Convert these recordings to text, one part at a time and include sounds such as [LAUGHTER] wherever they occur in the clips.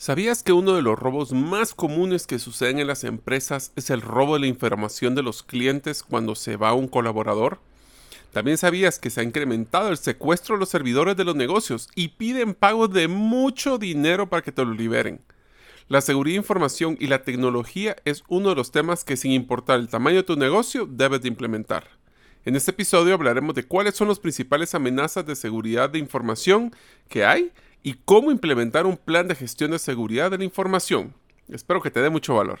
¿Sabías que uno de los robos más comunes que suceden en las empresas es el robo de la información de los clientes cuando se va un colaborador? También sabías que se ha incrementado el secuestro de los servidores de los negocios y piden pago de mucho dinero para que te lo liberen. La seguridad de información y la tecnología es uno de los temas que sin importar el tamaño de tu negocio debes de implementar. En este episodio hablaremos de cuáles son las principales amenazas de seguridad de información que hay y cómo implementar un plan de gestión de seguridad de la información. Espero que te dé mucho valor.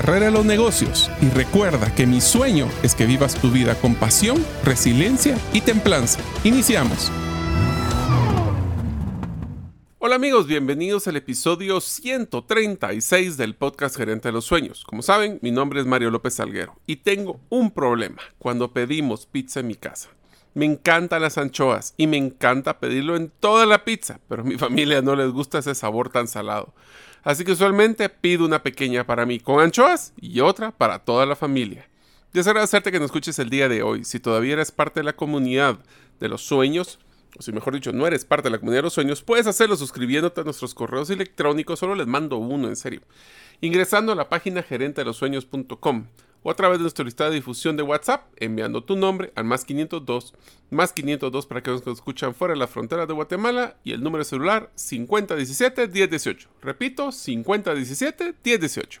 carrera de los negocios y recuerda que mi sueño es que vivas tu vida con pasión, resiliencia y templanza. Iniciamos. Hola amigos, bienvenidos al episodio 136 del podcast Gerente de los Sueños. Como saben, mi nombre es Mario López Salguero y tengo un problema cuando pedimos pizza en mi casa. Me encantan las anchoas y me encanta pedirlo en toda la pizza, pero a mi [LAUGHS] familia no les gusta ese sabor tan salado. Así que usualmente pido una pequeña para mí con anchoas y otra para toda la familia. Deseo agradecerte que nos escuches el día de hoy. Si todavía eres parte de la comunidad de los sueños, o si mejor dicho, no eres parte de la comunidad de los sueños, puedes hacerlo suscribiéndote a nuestros correos electrónicos, solo les mando uno, en serio. Ingresando a la página gerente de los sueños.com o a través de nuestra lista de difusión de WhatsApp, enviando tu nombre al más 502, más 502 para que nos escuchan fuera de la frontera de Guatemala y el número celular 5017-1018. Repito, 5017-1018.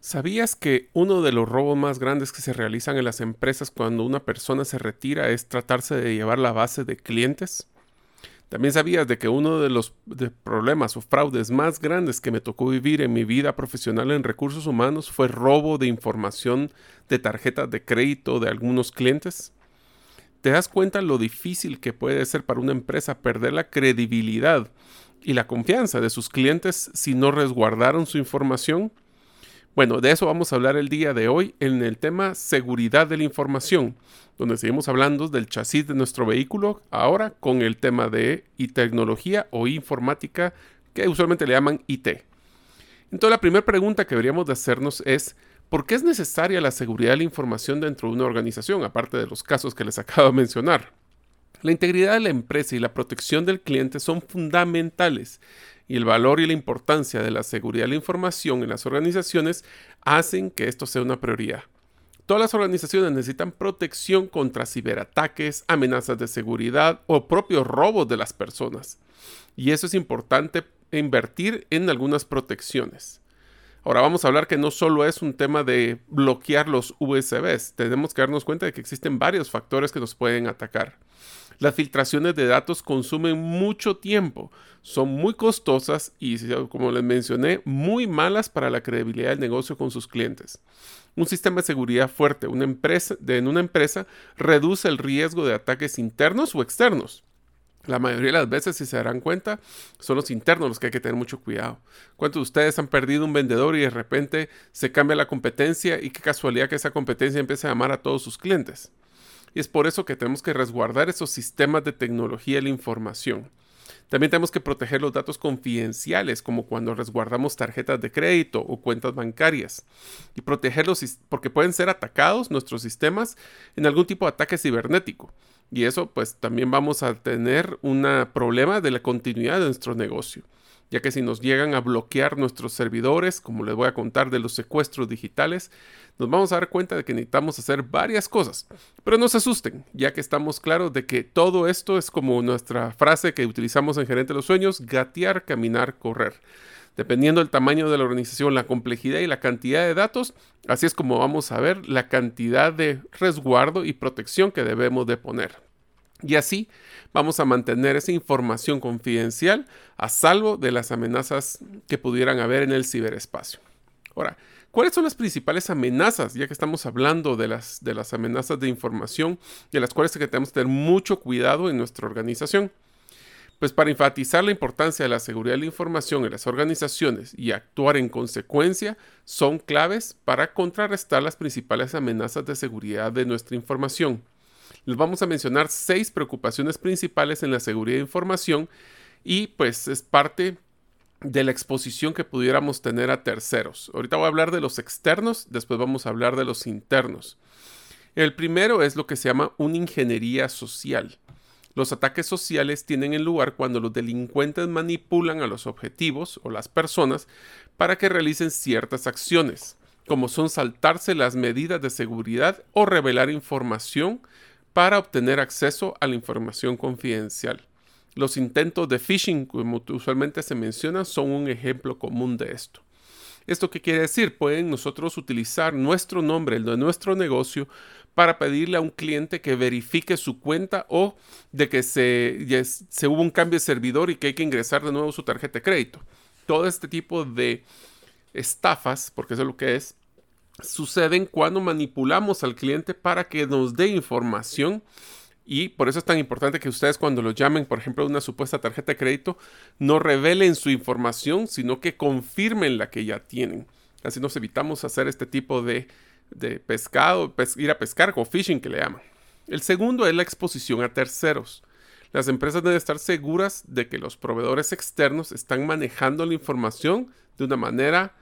¿Sabías que uno de los robos más grandes que se realizan en las empresas cuando una persona se retira es tratarse de llevar la base de clientes? También sabías de que uno de los problemas o fraudes más grandes que me tocó vivir en mi vida profesional en recursos humanos fue robo de información de tarjetas de crédito de algunos clientes. ¿Te das cuenta lo difícil que puede ser para una empresa perder la credibilidad y la confianza de sus clientes si no resguardaron su información? Bueno, de eso vamos a hablar el día de hoy en el tema seguridad de la información, donde seguimos hablando del chasis de nuestro vehículo, ahora con el tema de tecnología o informática, que usualmente le llaman IT. Entonces la primera pregunta que deberíamos de hacernos es, ¿por qué es necesaria la seguridad de la información dentro de una organización, aparte de los casos que les [LAUGHS] acabo de mencionar? La integridad de la empresa y la protección del cliente son fundamentales y el valor y la importancia de la seguridad de la información en las organizaciones hacen que esto sea una prioridad. Todas las organizaciones necesitan protección contra ciberataques, amenazas de seguridad o propios robos de las personas. Y eso es importante invertir en algunas protecciones. Ahora vamos a hablar que no solo es un tema de bloquear los USBs, tenemos que darnos cuenta de que existen varios factores que nos pueden atacar. Las filtraciones de datos consumen mucho tiempo, son muy costosas y, como les mencioné, muy malas para la credibilidad del negocio con sus clientes. Un sistema de seguridad fuerte en una empresa reduce el riesgo de ataques internos o externos. La mayoría de las veces, si se darán cuenta, son los internos los que hay que tener mucho cuidado. ¿Cuántos de ustedes han perdido un vendedor y de repente se cambia la competencia y qué casualidad que esa competencia empieza a llamar a todos sus clientes? Y es por eso que tenemos que resguardar esos sistemas de tecnología y la información. También tenemos que proteger los datos confidenciales, como cuando resguardamos tarjetas de crédito o cuentas bancarias. Y protegerlos porque pueden ser atacados nuestros sistemas en algún tipo de ataque cibernético. Y eso pues también vamos a tener un problema de la continuidad de nuestro negocio. Ya que si nos llegan a bloquear nuestros servidores, como les voy a contar de los secuestros digitales, nos vamos a dar cuenta de que necesitamos hacer varias cosas. Pero no se asusten, ya que estamos claros de que todo esto es como nuestra frase que utilizamos en Gerente de los Sueños, gatear, caminar, correr. Dependiendo del tamaño de la organización, la complejidad y la cantidad de datos, así es como vamos a ver la cantidad de resguardo y protección que debemos de poner. Y así vamos a mantener esa información confidencial a salvo de las amenazas que pudieran haber en el ciberespacio. Ahora, ¿Cuáles son las principales amenazas? Ya que estamos hablando de las, de las amenazas de información, de las cuales tenemos que tener mucho cuidado en nuestra organización. Pues para enfatizar la importancia de la seguridad de la información en las organizaciones y actuar en consecuencia, son claves para contrarrestar las principales amenazas de seguridad de nuestra información. Les vamos a mencionar seis preocupaciones principales en la seguridad de información y pues es parte de la exposición que pudiéramos tener a terceros. Ahorita voy a hablar de los externos, después vamos a hablar de los internos. El primero es lo que se llama una ingeniería social. Los ataques sociales tienen en lugar cuando los delincuentes manipulan a los objetivos o las personas para que realicen ciertas acciones, como son saltarse las medidas de seguridad o revelar información para obtener acceso a la información confidencial. Los intentos de phishing, como usualmente se menciona, son un ejemplo común de esto. ¿Esto qué quiere decir? Pueden nosotros utilizar nuestro nombre, el de nuestro negocio, para pedirle a un cliente que verifique su cuenta o de que se, se hubo un cambio de servidor y que hay que ingresar de nuevo su tarjeta de crédito. Todo este tipo de estafas, porque eso es lo que es, suceden cuando manipulamos al cliente para que nos dé información y por eso es tan importante que ustedes cuando lo llamen, por ejemplo, una supuesta tarjeta de crédito, no revelen su información, sino que confirmen la que ya tienen. Así nos evitamos hacer este tipo de, pescado, ir a pescar o phishing que le llaman. El segundo es la exposición a terceros. Las empresas deben estar seguras de que los proveedores externos están manejando la información de una manera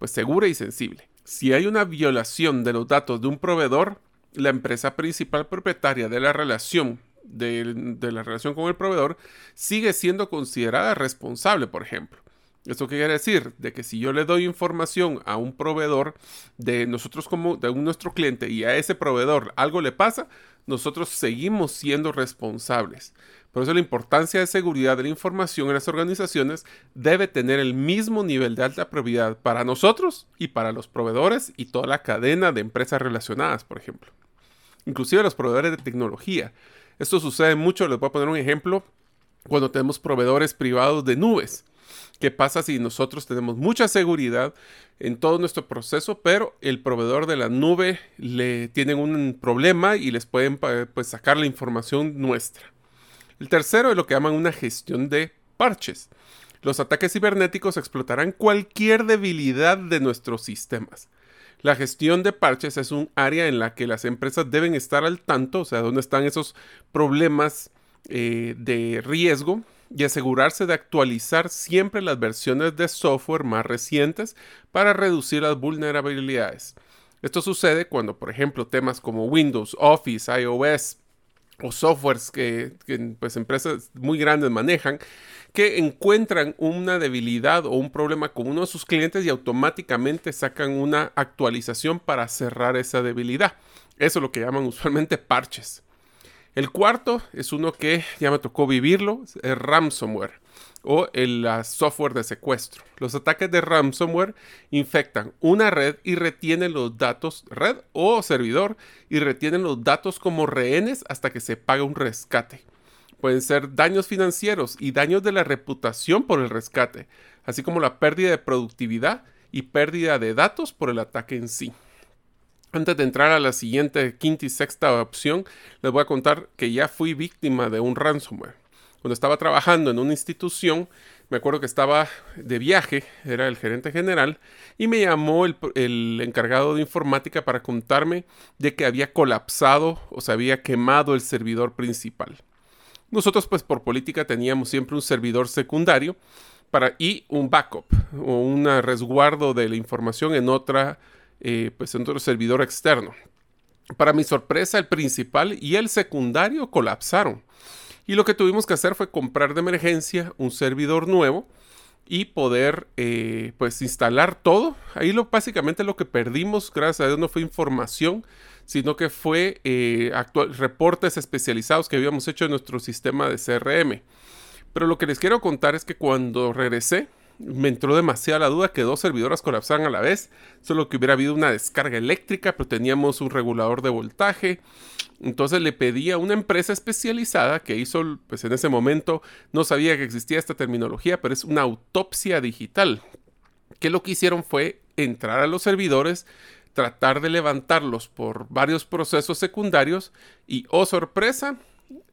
pues, segura y sensible. Si hay una violación de los datos de un proveedor, la empresa principal propietaria de la relación de, la relación con el proveedor sigue siendo considerada responsable, por ejemplo. ¿Esto qué quiere decir? De que si yo le doy información a un proveedor de nosotros como de un, nuestro cliente y a ese proveedor algo le pasa, nosotros seguimos siendo responsables. Por eso la importancia de seguridad de la información en las organizaciones debe tener el mismo nivel de alta prioridad para nosotros y para los proveedores y toda la cadena de empresas relacionadas, por ejemplo inclusive los proveedores de tecnología. Esto sucede mucho, les voy a poner un ejemplo, cuando tenemos proveedores privados de nubes. ¿Qué pasa si nosotros tenemos mucha seguridad en todo nuestro proceso, pero el proveedor de la nube le tienen un problema y les pueden pues, sacar la información nuestra? El tercero es lo que llaman una gestión de parches. Los ataques cibernéticos explotarán cualquier debilidad de nuestros sistemas. La gestión de parches es un área en la que las empresas deben estar al tanto, o sea, dónde están esos problemas eh, de riesgo y asegurarse de actualizar siempre las versiones de software más recientes para reducir las vulnerabilidades. Esto sucede cuando, por ejemplo, temas como Windows, Office, iOS o softwares que, pues, empresas muy grandes manejan, que encuentran una debilidad o un problema con uno de sus clientes y automáticamente sacan una actualización para cerrar esa debilidad. Eso es lo que llaman [LAUGHS] usualmente parches. El cuarto es uno que ya me tocó vivirlo, es ransomware o el software de secuestro. Los ataques de ransomware infectan una red y retienen los datos, red o servidor, y retienen los datos como rehenes hasta que se paga un rescate. Pueden ser daños financieros y daños de la reputación por el rescate, así como la pérdida de productividad y pérdida de datos por el ataque en sí. Antes de entrar a la siguiente quinta y sexta opción, les voy a contar que ya fui víctima de un ransomware. Cuando estaba trabajando en una institución, me acuerdo que estaba de viaje, era el gerente general, y me llamó el, encargado de informática para contarme de que había colapsado o se había quemado el servidor principal. Nosotros pues por política teníamos siempre un servidor secundario para, y un backup o un resguardo de la información en otra eh, pues en otro servidor externo. Para mi sorpresa, el principal y el secundario colapsaron. Y lo que tuvimos que hacer fue comprar de emergencia un servidor nuevo y poder eh, pues instalar todo. Ahí lo básicamente lo que perdimos, gracias a Dios, no fue información, sino que fue eh, reportes especializados que habíamos hecho en nuestro sistema de CRM. Pero lo que les quiero contar es que cuando regresé, me entró demasiada la duda que dos servidoras colapsaran a la vez, solo que hubiera habido una descarga eléctrica, pero teníamos un regulador de voltaje. Entonces le pedí a una empresa especializada que hizo, pues en ese momento no sabía que existía esta terminología, pero es una autopsia digital. Que lo que hicieron fue entrar a los servidores, tratar de levantarlos por varios procesos secundarios y, oh sorpresa,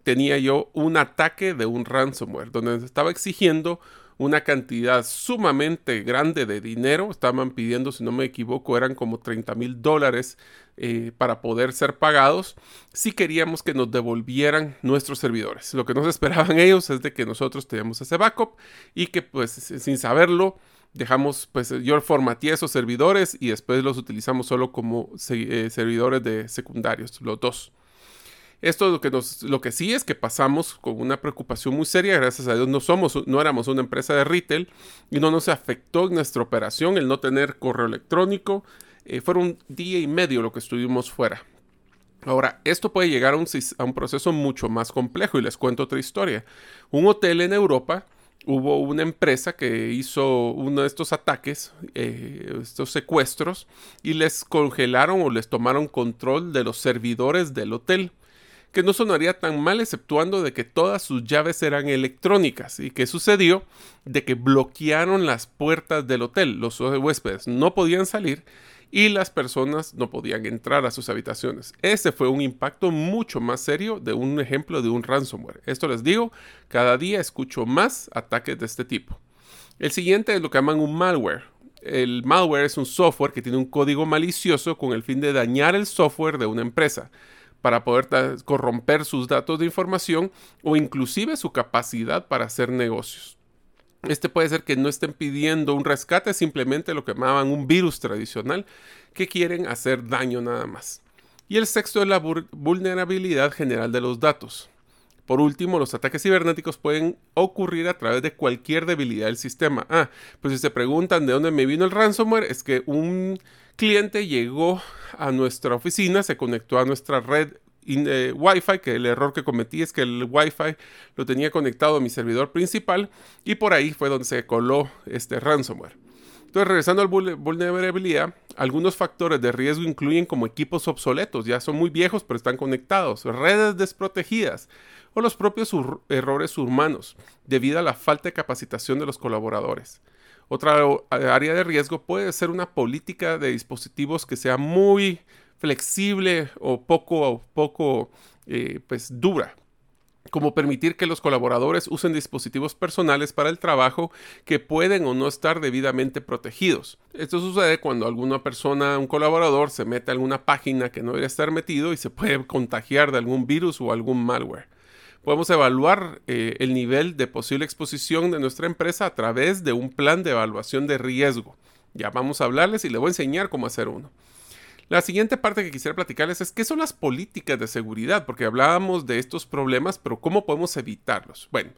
tenía yo un ataque de un ransomware donde estaba exigiendo una cantidad sumamente grande de dinero. Estaban pidiendo, si no me equivoco, eran como 30 mil dólares eh, para poder ser pagados si queríamos que nos devolvieran nuestros servidores. Lo que nos [LAUGHS] esperaban ellos es de que nosotros teníamos ese backup y que pues sin saberlo dejamos, pues yo formateé esos servidores y después los utilizamos solo como eh, servidores de secundarios, los dos. Esto lo que, lo que sí es que pasamos con una preocupación muy seria, gracias a Dios no somos, no éramos una empresa de retail y no nos afectó en nuestra operación el no tener correo electrónico. Eh, fueron un día y medio lo que estuvimos fuera. Ahora, esto puede llegar a un, a un proceso mucho más complejo y les cuento otra historia. Un hotel en Europa hubo una empresa que hizo uno de estos ataques, eh, estos secuestros, y les congelaron o les tomaron control de los servidores del hotel que no sonaría tan mal exceptuando de que todas sus llaves eran electrónicas. ¿Y qué sucedió? De que bloquearon las puertas del hotel. Los huéspedes no podían salir y las personas no podían entrar a sus habitaciones. Ese fue un impacto mucho más serio de un ejemplo de un ransomware. Esto les digo, cada día escucho más ataques de este tipo. El siguiente es lo que llaman un malware. El malware es un software que tiene un código malicioso con el fin de dañar el software de una empresa para poder corromper sus datos de información o inclusive su capacidad para hacer negocios. Este puede ser que no estén pidiendo un rescate, simplemente lo que llamaban un virus tradicional, que quieren hacer daño nada más. Y el sexto es la vulnerabilidad general de los datos. Por último, los ataques cibernéticos pueden ocurrir a través de cualquier debilidad del sistema. Ah, pues si se preguntan de dónde me vino el ransomware, es que un cliente llegó a nuestra oficina, se conectó a nuestra red eh, Wi-Fi, que el error que cometí es que el Wi-Fi lo tenía conectado a mi servidor principal y por ahí fue donde se coló este ransomware. Entonces, regresando al vulnerabilidad, algunos factores de riesgo incluyen como equipos obsoletos, ya son muy viejos pero están conectados, redes desprotegidas o los propios errores humanos debido a la falta de capacitación de los colaboradores. Otra área de riesgo puede ser una política de dispositivos que sea muy flexible o poco, poco eh, pues, dura como permitir que los colaboradores usen dispositivos personales para el trabajo que pueden o no estar debidamente protegidos. Esto sucede cuando alguna persona, un colaborador, se mete a alguna página que no debería estar metido y se puede contagiar de algún virus o algún malware podemos evaluar eh, el nivel de posible exposición de nuestra empresa a través de un plan de evaluación de riesgo. Ya vamos a hablarles y les voy a enseñar cómo hacer uno. La siguiente parte que quisiera platicarles es qué son las políticas de seguridad, porque hablábamos de estos problemas, pero cómo podemos evitarlos. Bueno,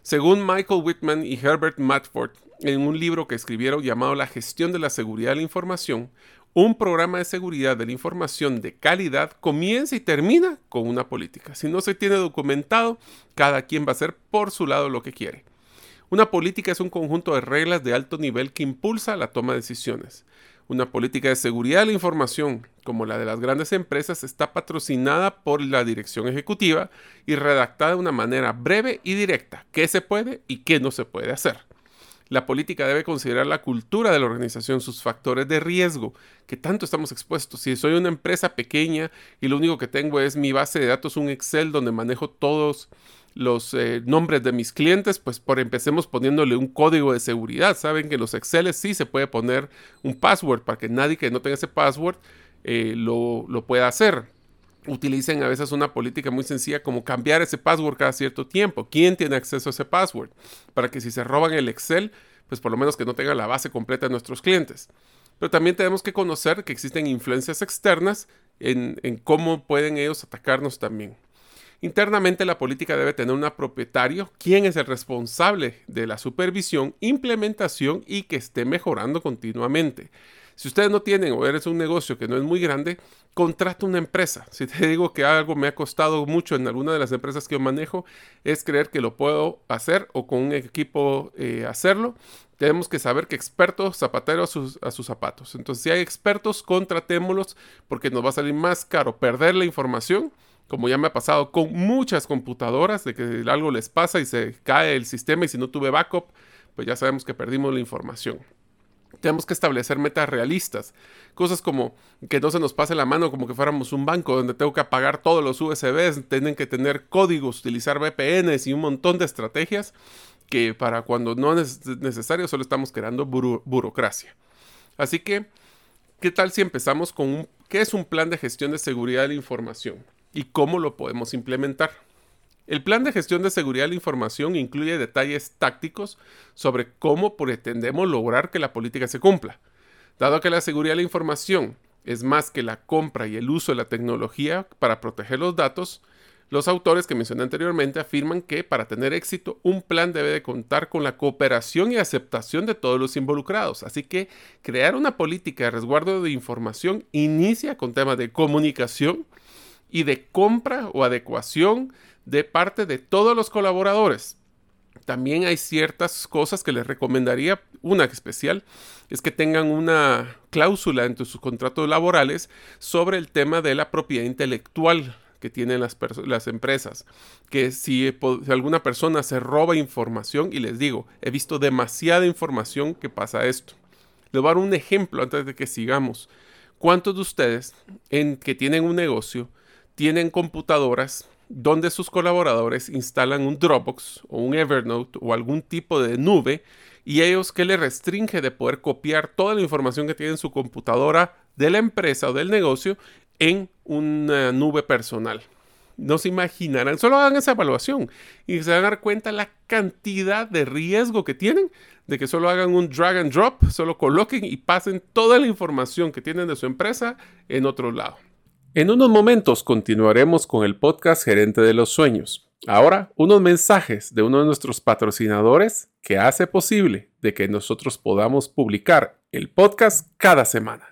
según Michael Whitman y Herbert Matford, en un libro que escribieron llamado La gestión de la seguridad de la información, un programa de seguridad de la información de calidad comienza y termina con una política. Si no se tiene documentado, cada quien va a hacer por su lado lo que quiere. Una política es un conjunto de reglas de alto nivel que impulsa la toma de decisiones. Una política de seguridad de la información, como la de las grandes empresas, está patrocinada por la dirección ejecutiva y redactada de una manera breve y directa, qué se puede y qué no se puede hacer. La política debe considerar la cultura de la organización, sus factores de riesgo, que tanto estamos expuestos. Si soy una empresa pequeña y lo único que tengo es mi base de datos, un Excel donde manejo todos los eh, nombres de mis clientes, pues por empecemos poniéndole un código de seguridad. Saben que en los Excel sí se puede poner un password para que nadie que no tenga ese password eh, lo, lo pueda hacer utilicen a veces una política muy sencilla como cambiar ese password cada cierto tiempo. ¿Quién tiene acceso a ese password? Para que si se roban el Excel, pues por lo menos que no tenga la base completa de nuestros clientes. Pero también tenemos que conocer que existen influencias externas en, cómo pueden ellos atacarnos también. Internamente la política debe tener un propietario, quien es el responsable de la supervisión, implementación y que esté mejorando continuamente. Si ustedes no tienen o eres un negocio que no es muy grande, contrata una empresa. Si te digo que algo me ha costado mucho en alguna de las empresas que manejo, es creer que lo puedo hacer o con un equipo eh, hacerlo. Tenemos que saber que expertos zapateros a sus, a sus zapatos. Entonces, si hay expertos, contratémoslos porque nos va a salir más caro perder la información como ya me ha pasado con muchas computadoras, de que algo les pasa y se cae el sistema y si no tuve backup, pues ya sabemos que perdimos la información. Tenemos que establecer metas realistas. Cosas como que no se nos pase la mano como que fuéramos un banco donde tengo que apagar todos los USBs, tienen que tener códigos, utilizar VPNs y un montón de estrategias que para cuando no es necesario solo estamos creando burocracia. Así que, ¿qué tal si empezamos con qué es un plan de gestión de seguridad de la información y cómo lo podemos implementar? El plan de gestión de seguridad de la información incluye detalles tácticos sobre cómo pretendemos lograr que la política se cumpla. Dado que la seguridad de la información es más que la compra y el uso de la tecnología para proteger los datos, los autores que mencioné anteriormente afirman que para tener éxito un plan debe de contar con la cooperación y aceptación de todos los involucrados. Así que crear una política de resguardo de información inicia con temas de comunicación y de compra o adecuación de parte de todos los colaboradores. También hay ciertas cosas que les recomendaría, una especial, es que tengan una cláusula entre sus contratos laborales sobre el tema de la propiedad intelectual que tienen las, las empresas. Que si, alguna persona se roba información, y les digo, he visto demasiada información que pasa esto. Les voy a dar un ejemplo antes de que sigamos. ¿Cuántos de ustedes en que tienen un negocio tienen computadoras donde sus colaboradores instalan un Dropbox o un Evernote o algún tipo de nube y ellos que le restringe de poder copiar toda la información que tiene en su computadora de la empresa o del negocio en una nube personal. No se imaginarán, solo hagan esa evaluación y se van a dar cuenta la cantidad de riesgo que tienen de que solo hagan un drag and drop, solo coloquen y pasen toda la información que tienen de su empresa en otro lado. En unos momentos continuaremos con el podcast Gerente de los Sueños. Ahora, unos mensajes de uno de nuestros patrocinadores que hace posible de que nosotros podamos publicar el podcast cada semana.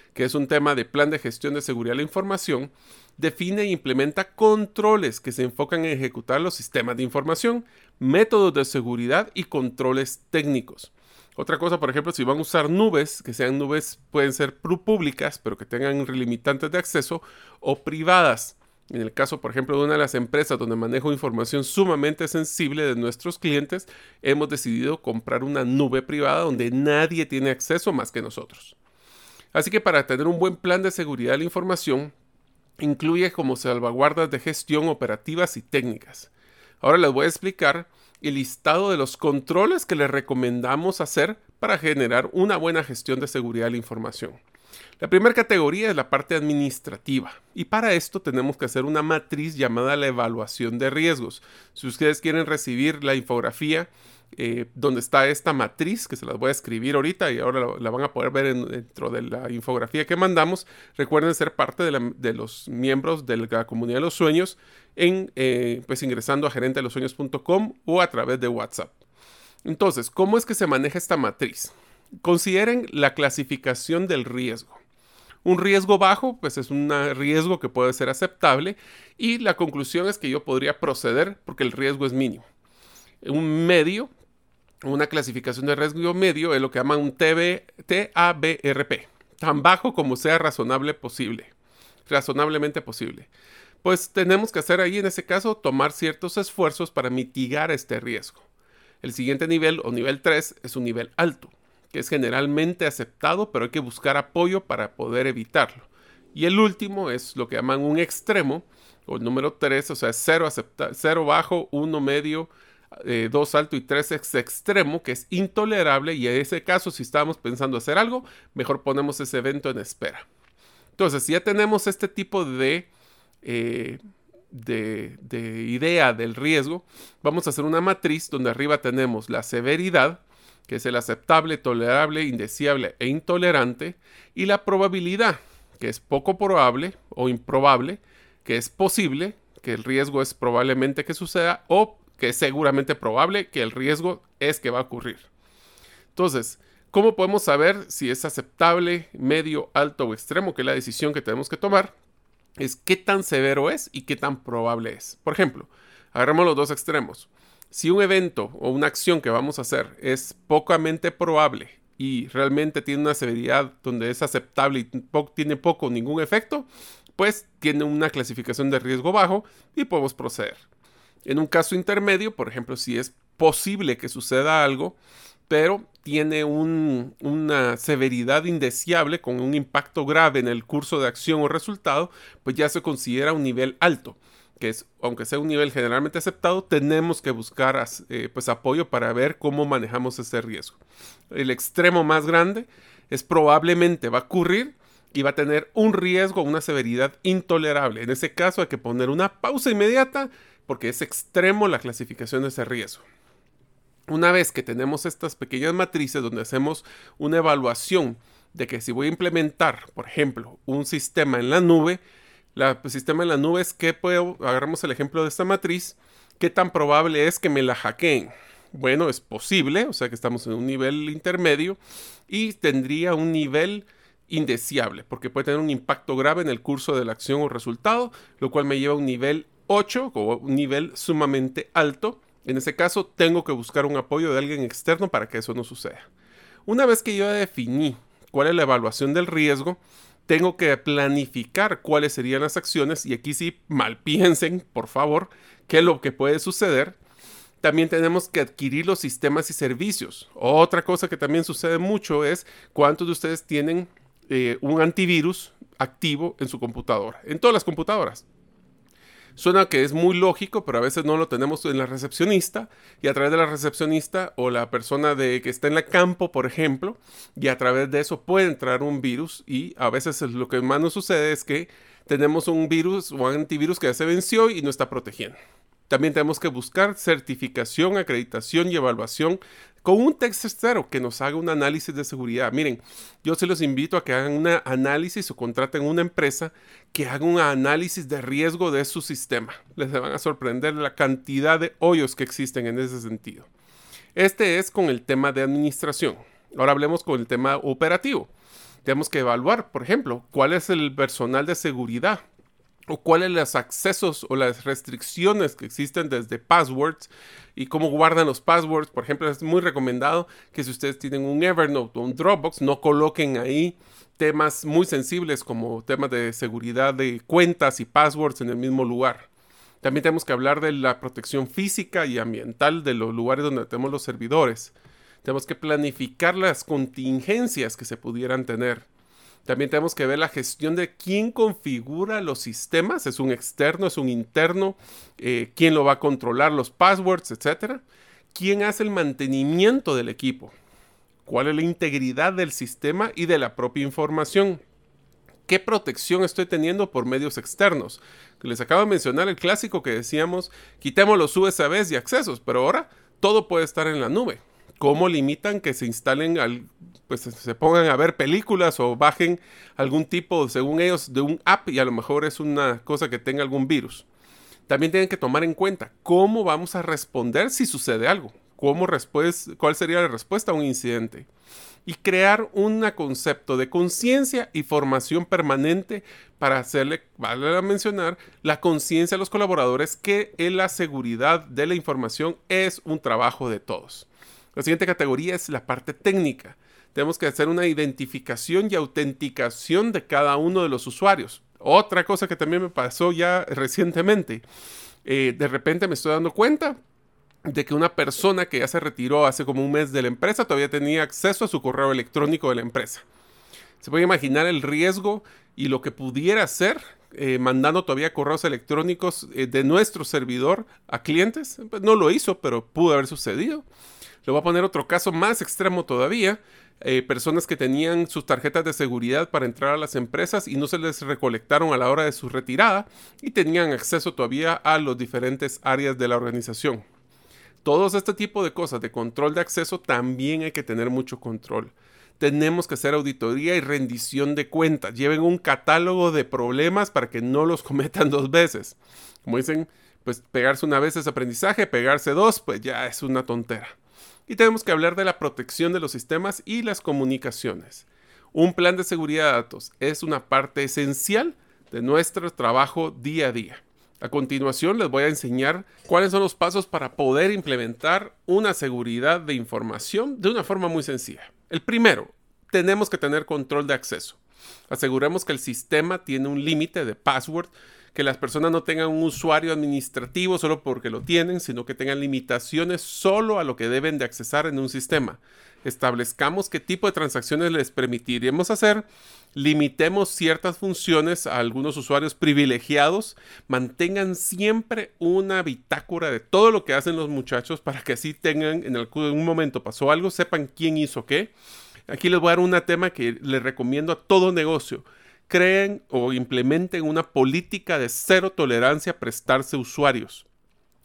que es un tema de plan de gestión de seguridad de la información, define e implementa controles que se enfocan en ejecutar los sistemas de información, métodos de seguridad y controles técnicos. Otra cosa, por ejemplo, si van a usar nubes, que sean nubes, pueden ser públicas, pero que tengan limitantes de acceso, o privadas. En el caso, por ejemplo, de una de las empresas donde manejo información sumamente sensible de nuestros clientes, hemos decidido comprar una nube privada donde nadie tiene acceso más que nosotros. Así que para tener un buen plan de seguridad de la información, incluye como salvaguardas de gestión operativas y técnicas. Ahora les voy a explicar el listado de los controles que les recomendamos hacer para generar una buena gestión de seguridad de la información. La primera categoría es la parte administrativa y para esto tenemos que hacer una matriz llamada la evaluación de riesgos. Si ustedes quieren recibir la infografía eh, donde está esta matriz, que se las voy a escribir ahorita y ahora la, van a poder ver dentro de la infografía que mandamos. Recuerden ser parte de, los miembros de la comunidad de los sueños en, eh, pues ingresando a gerentelosueños.com o a través de WhatsApp. Entonces, ¿cómo es que se maneja esta matriz? Consideren la clasificación del riesgo. Un riesgo bajo, pues es un riesgo que puede ser aceptable y la conclusión es que yo podría proceder porque el riesgo es mínimo. Un medio, una clasificación de riesgo medio es lo que llaman un TABRP, tan bajo como sea razonable posible, razonablemente posible. Pues tenemos que hacer ahí en ese caso tomar ciertos esfuerzos para mitigar este riesgo. El siguiente nivel o nivel 3 es un nivel alto, que es generalmente aceptado, pero hay que buscar apoyo para poder evitarlo. Y el último es lo que llaman un extremo, o el número 3, o sea, 0, cero bajo, 1 medio, 2 eh, alto y 3 es extremo, que es intolerable. Y en ese caso, si estamos pensando hacer algo, mejor ponemos ese evento en espera. Entonces, si ya tenemos este tipo de, eh, de idea del riesgo, vamos a hacer una matriz donde arriba tenemos la severidad, que es el aceptable, tolerable, indeseable e intolerante, y la probabilidad, que es poco probable o improbable, que es posible, que el riesgo es probablemente que suceda, o que es seguramente probable que el riesgo es que va a ocurrir. Entonces, ¿cómo podemos saber si es aceptable, medio, alto o extremo, que es la decisión que tenemos que tomar? Es qué tan severo es y qué tan probable es. Por ejemplo, agarremos los dos extremos. Si un evento o una acción que vamos a hacer es pocamente probable y realmente tiene una severidad donde es aceptable y tiene poco o ningún efecto, pues tiene una clasificación de riesgo bajo y podemos proceder. En un caso intermedio, por ejemplo, si es posible que suceda algo, pero tiene una severidad indeseable con un impacto grave en el curso de acción o resultado, pues ya se considera un nivel alto que es, aunque sea un nivel generalmente aceptado, tenemos que buscar eh, pues apoyo para ver cómo manejamos ese riesgo. El extremo más grande es probablemente va a ocurrir y va a tener un riesgo, una severidad intolerable. En ese caso hay que poner una pausa inmediata porque es extremo la clasificación de ese riesgo. Una vez que tenemos estas pequeñas matrices donde hacemos una evaluación de que si voy a implementar, por ejemplo, un sistema en la nube, el pues, sistema en la nube es que puedo, agarramos el ejemplo de esta matriz, qué tan probable es que me la hackeen. Bueno, es posible, o sea que estamos en un nivel intermedio y tendría un nivel indeseable, porque puede tener un impacto grave en el curso de la acción o resultado, lo cual me lleva a un nivel 8 o un nivel sumamente alto. En ese caso, tengo que buscar un apoyo de alguien externo para que eso no suceda. Una vez que yo definí cuál es la evaluación del riesgo, tengo que planificar cuáles serían las acciones y aquí sí mal piensen, por favor, qué es lo que puede suceder. También tenemos que adquirir los sistemas y servicios. Otra cosa que también sucede mucho es cuántos de ustedes tienen eh, un antivirus activo en su computadora, en todas las computadoras. Suena que es muy lógico, pero a veces no lo tenemos en la recepcionista y a través de la recepcionista o la persona de que está en el campo, por ejemplo, y a través de eso puede entrar un virus y a veces lo que más nos sucede es que tenemos un virus o antivirus que ya se venció y no está protegiendo. También tenemos que buscar certificación, acreditación y evaluación con un tercero que nos haga un análisis de seguridad. Miren, yo se los invito a que hagan un análisis o contraten una empresa que haga un análisis de riesgo de su sistema. Les van a sorprender la cantidad de hoyos que existen en ese sentido. Este es con el tema de administración. Ahora hablemos con el tema operativo. Tenemos que evaluar, por ejemplo, cuál es el personal de seguridad o cuáles los accesos o las restricciones que existen desde passwords y cómo guardan los passwords. Por ejemplo, es muy recomendado que si ustedes tienen un Evernote o un Dropbox, no coloquen ahí temas muy sensibles como temas de seguridad de cuentas y passwords en el mismo lugar. También tenemos que hablar de la protección física y ambiental de los lugares donde tenemos los servidores. Tenemos que planificar las contingencias que se pudieran tener. También tenemos que ver la gestión de quién configura los sistemas. ¿Es un externo? ¿Es un interno? Eh, ¿Quién lo va a controlar? Los passwords, etcétera. ¿Quién hace el mantenimiento del equipo? ¿Cuál es la integridad del sistema y de la propia información? ¿Qué protección estoy teniendo por medios externos? Les acabo de mencionar el clásico que decíamos, quitemos los USBs y accesos, pero ahora todo puede estar en la nube. ¿Cómo limitan que se instalen al, pues se pongan a ver películas o bajen algún tipo, según ellos, de un app y a lo mejor es una cosa que tenga algún virus. También tienen que tomar en cuenta cómo vamos a responder si sucede algo, cómo cuál sería la respuesta a un incidente y crear un concepto de conciencia y formación permanente para hacerle, vale mencionar, la conciencia a los colaboradores que la seguridad de la información es un trabajo de todos. La siguiente categoría es la parte técnica tenemos que hacer una identificación y autenticación de cada uno de los usuarios. Otra cosa que también me pasó ya recientemente, eh, de repente me estoy dando cuenta de que una persona que ya se retiró hace como un mes de la empresa todavía tenía acceso a su correo electrónico de la empresa. Se puede imaginar el riesgo y lo que pudiera ser eh, mandando todavía correos electrónicos eh, de nuestro servidor a clientes. Pues no lo hizo, pero pudo haber sucedido. Le voy a poner otro caso más extremo todavía. Eh, personas que tenían sus tarjetas de seguridad para entrar a las empresas y no se les recolectaron a la hora de su retirada y tenían acceso todavía a las diferentes áreas de la organización. Todos este tipo de cosas de control de acceso también hay que tener mucho control. Tenemos que hacer auditoría y rendición de cuentas. Lleven un catálogo de problemas para que no los [LAUGHS] cometan dos veces. Como dicen, pues pegarse una vez es aprendizaje, pegarse dos, pues ya es una tontera. Y tenemos que hablar de la protección de los sistemas y las comunicaciones. Un plan de seguridad de datos es una parte esencial de nuestro trabajo día a día. A continuación les voy a enseñar cuáles son los pasos para poder implementar una seguridad de información de una forma muy sencilla. El primero, tenemos que tener control de acceso. Aseguremos que el sistema tiene un límite de password, que las personas no tengan un usuario administrativo solo porque lo tienen, sino que tengan limitaciones solo a lo que deben de accesar en un sistema. Establezcamos qué tipo de transacciones les permitiremos hacer limitemos ciertas funciones a algunos usuarios privilegiados, mantengan siempre una bitácora de todo lo que hacen los muchachos para que así tengan, en algún momento pasó algo, sepan quién hizo qué. Aquí les voy a dar un tema que les recomiendo a todo negocio. Creen o implementen una política de cero tolerancia a prestarse usuarios.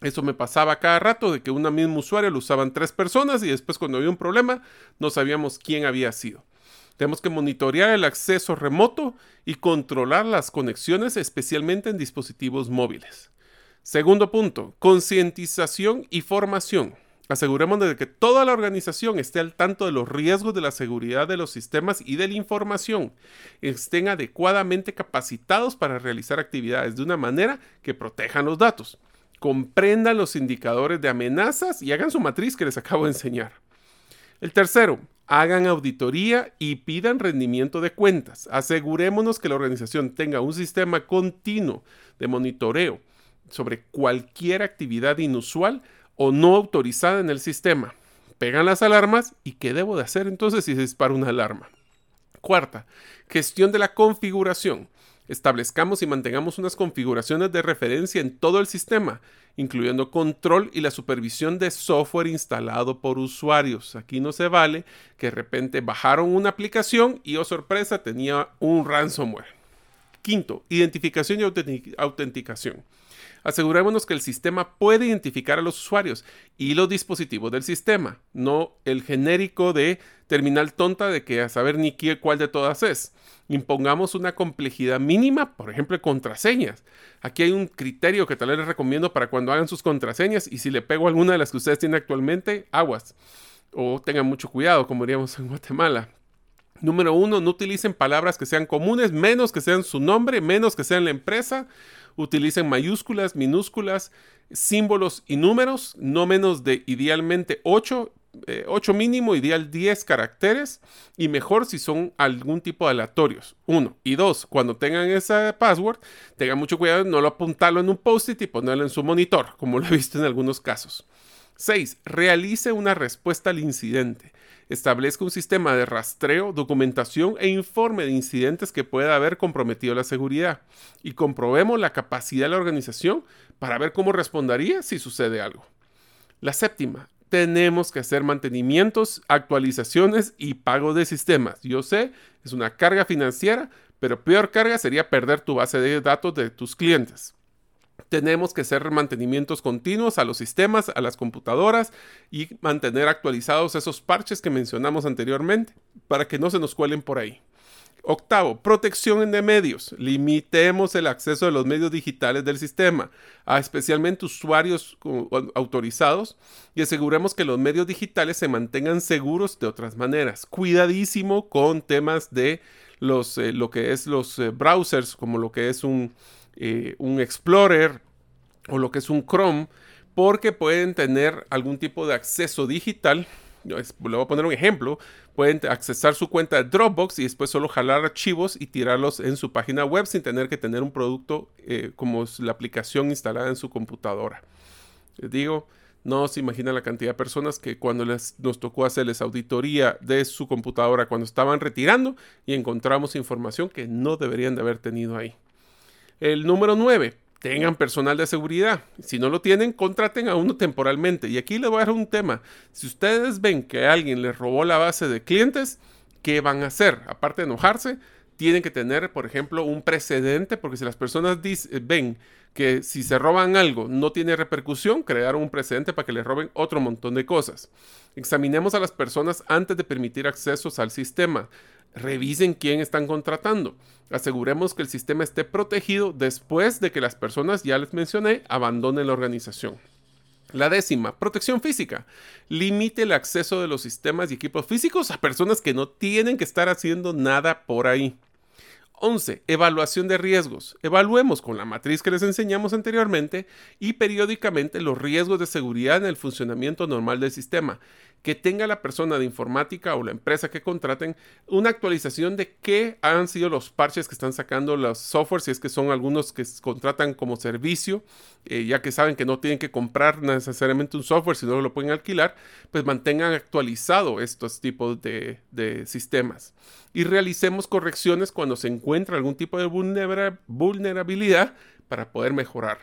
Eso me pasaba cada rato de que una misma usuario lo usaban tres personas y después cuando había un problema no sabíamos quién había sido. Tenemos que monitorear el acceso remoto y controlar las conexiones, especialmente en dispositivos móviles. Segundo punto, concientización y formación. Asegurémonos de que toda la organización esté al tanto de los riesgos de la seguridad de los sistemas y de la información. Estén adecuadamente capacitados para realizar actividades de una manera que protejan los datos. Comprendan los indicadores de amenazas y hagan su matriz que les acabo de enseñar. El tercero, hagan auditoría y pidan rendimiento de cuentas. Asegurémonos que la organización tenga un sistema continuo de monitoreo sobre cualquier actividad inusual o no autorizada en el sistema. Pegan las alarmas y qué debo de hacer entonces si se dispara una alarma. Cuarta, gestión de la configuración. Establezcamos y mantengamos unas configuraciones de referencia en todo el sistema, incluyendo control y la supervisión de software instalado por usuarios. Aquí no se vale que de repente bajaron una aplicación y, oh sorpresa, tenía un ransomware. Quinto, identificación y autenticación. Asegurémonos que el sistema puede identificar a los usuarios y los dispositivos del sistema, no el genérico de terminal tonta de que a saber ni qué, cuál de todas es. Impongamos una complejidad mínima, por ejemplo, contraseñas. Aquí hay un criterio que tal vez les recomiendo para cuando hagan sus contraseñas y si le pego alguna de las que ustedes tienen actualmente, aguas. O tengan mucho cuidado, como diríamos en Guatemala. Número uno, no utilicen palabras que sean comunes, menos que sean su nombre, menos que sean la empresa utilicen mayúsculas, minúsculas, símbolos y números, no menos de idealmente 8, 8 eh, mínimo, ideal 10 caracteres y mejor si son algún tipo de aleatorios. Uno. Y dos, cuando tengan ese password, tengan mucho cuidado no lo apuntarlo en un post-it y ponerlo en su monitor, como lo he visto en algunos casos. 6. Realice una respuesta al incidente establezca un sistema de rastreo, documentación e informe de incidentes que pueda haber comprometido la seguridad y comprobemos la capacidad de la organización para ver cómo respondería si sucede algo. La séptima, tenemos que hacer mantenimientos, actualizaciones y pago de sistemas. Yo sé, es una carga financiera, pero peor carga sería perder tu base de datos de tus clientes tenemos que hacer mantenimientos continuos a los sistemas, a las computadoras y mantener actualizados esos parches que mencionamos anteriormente para que no se nos cuelen por ahí. Octavo, protección de medios. Limitemos el acceso de los medios digitales del sistema, a especialmente usuarios autorizados, y aseguremos que los medios digitales se mantengan seguros de otras maneras. Cuidadísimo con temas de los, eh, lo que es los eh, browsers, como lo que es un, eh, un Explorer o lo que es un Chrome, porque pueden tener algún tipo de acceso digital. Le voy a poner un ejemplo. Pueden accesar su cuenta de Dropbox y después solo jalar archivos y tirarlos en su página web sin tener que tener un producto eh, como la aplicación instalada en su computadora. Les digo, No se imagina la cantidad de personas que cuando les, nos tocó hacerles auditoría de su computadora cuando estaban retirando y encontramos información que no deberían de haber tenido ahí. El número 9. Tengan personal de seguridad. Si no lo tienen, contraten a uno temporalmente. Y aquí les voy a dar un tema. Si ustedes ven que alguien les robó la base de clientes, ¿qué van a hacer? Aparte de enojarse, tienen que tener, por ejemplo, un precedente, porque si las personas ven que si se roban algo no tiene repercusión, crear un precedente para que les roben otro montón de cosas. Examinemos a las personas antes de permitir accesos al sistema. Revisen quién están contratando. Aseguremos que el sistema esté protegido después de que las personas, ya les mencioné, abandonen la organización. La décima, protección física. Limite el acceso de los sistemas y equipos físicos a personas que no tienen que estar haciendo nada por ahí. 11. Evaluación de riesgos. Evaluemos con la matriz que les enseñamos anteriormente y periódicamente los riesgos de seguridad en el funcionamiento normal del sistema que tenga la persona de informática o la empresa que contraten una actualización de qué han sido los parches que están sacando los software, si es que son algunos que contratan como servicio, eh, ya que saben que no tienen que comprar necesariamente un software, sino lo pueden alquilar, pues mantengan actualizado estos tipos de, de sistemas. Y realicemos correcciones cuando se encuentra algún tipo de vulnerabilidad para poder mejorar.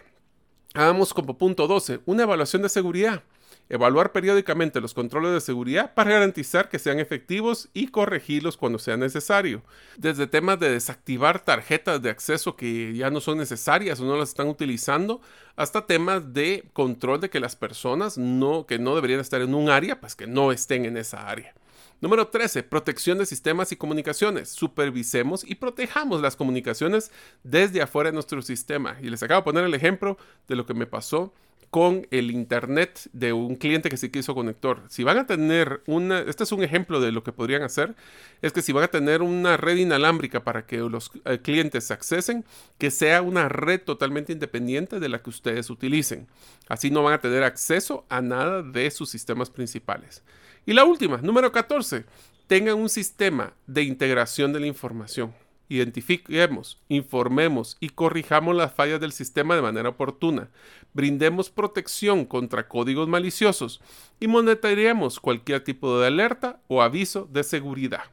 Hagamos como punto 12, una evaluación de seguridad. Evaluar periódicamente los controles de seguridad para garantizar que sean efectivos y corregirlos cuando sea necesario. Desde temas de desactivar tarjetas de acceso que ya no son necesarias o no las están utilizando, hasta temas de control de que las personas que no deberían estar en un área, pues que no estén en esa área. Número 13. Protección de sistemas y comunicaciones. Supervisemos y protejamos las comunicaciones desde afuera de nuestro sistema. Y les acabo de poner el ejemplo de lo que me pasó con el internet de un cliente que se quiso conector. Si van a tener una, este es un ejemplo de lo que podrían hacer, es que si van a tener una red inalámbrica para que los eh, clientes accesen, que sea una red totalmente independiente de la que ustedes utilicen. Así no van a tener acceso a nada de sus sistemas principales. Y la última, número 14, tengan un sistema de integración de la información identifiquemos, informemos y corrijamos las fallas del sistema de manera oportuna, brindemos protección contra códigos maliciosos y monitoreemos cualquier tipo de alerta o aviso de seguridad.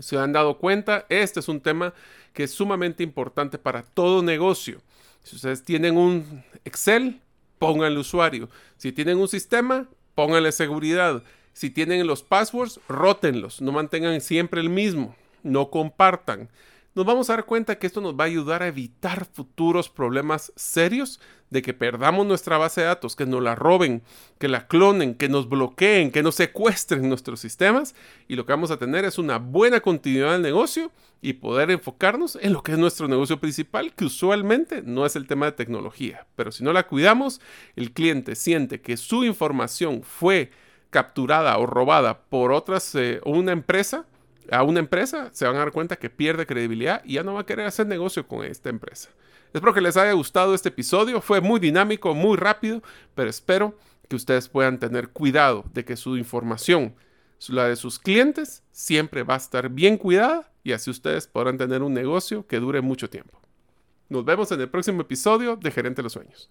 Se han dado cuenta, este es un tema que es sumamente importante para todo negocio. Si ustedes tienen un Excel, pónganle usuario. Si tienen un sistema, pónganle seguridad. Si tienen los passwords, rótenlos, no mantengan siempre el mismo no compartan. Nos vamos a dar cuenta que esto nos va a ayudar a evitar futuros problemas serios de que perdamos nuestra base de datos, que nos la roben, que la clonen, que nos bloqueen, que nos secuestren nuestros sistemas. Y lo que vamos a tener es una buena continuidad del negocio y poder enfocarnos en lo que es nuestro negocio principal, que usualmente no es el tema de tecnología. Pero si no la cuidamos, el cliente siente que su información fue capturada o robada por otras, eh, una empresa a una empresa, se van a dar cuenta que pierde credibilidad y ya no va a querer hacer negocio con esta empresa. Espero que les haya gustado este episodio. Fue muy dinámico, muy rápido, pero espero que ustedes puedan tener cuidado de que su información, la de sus clientes, siempre va a estar bien cuidada y así ustedes podrán tener un negocio que dure mucho tiempo. Nos vemos en el próximo episodio de Gerente de los Sueños.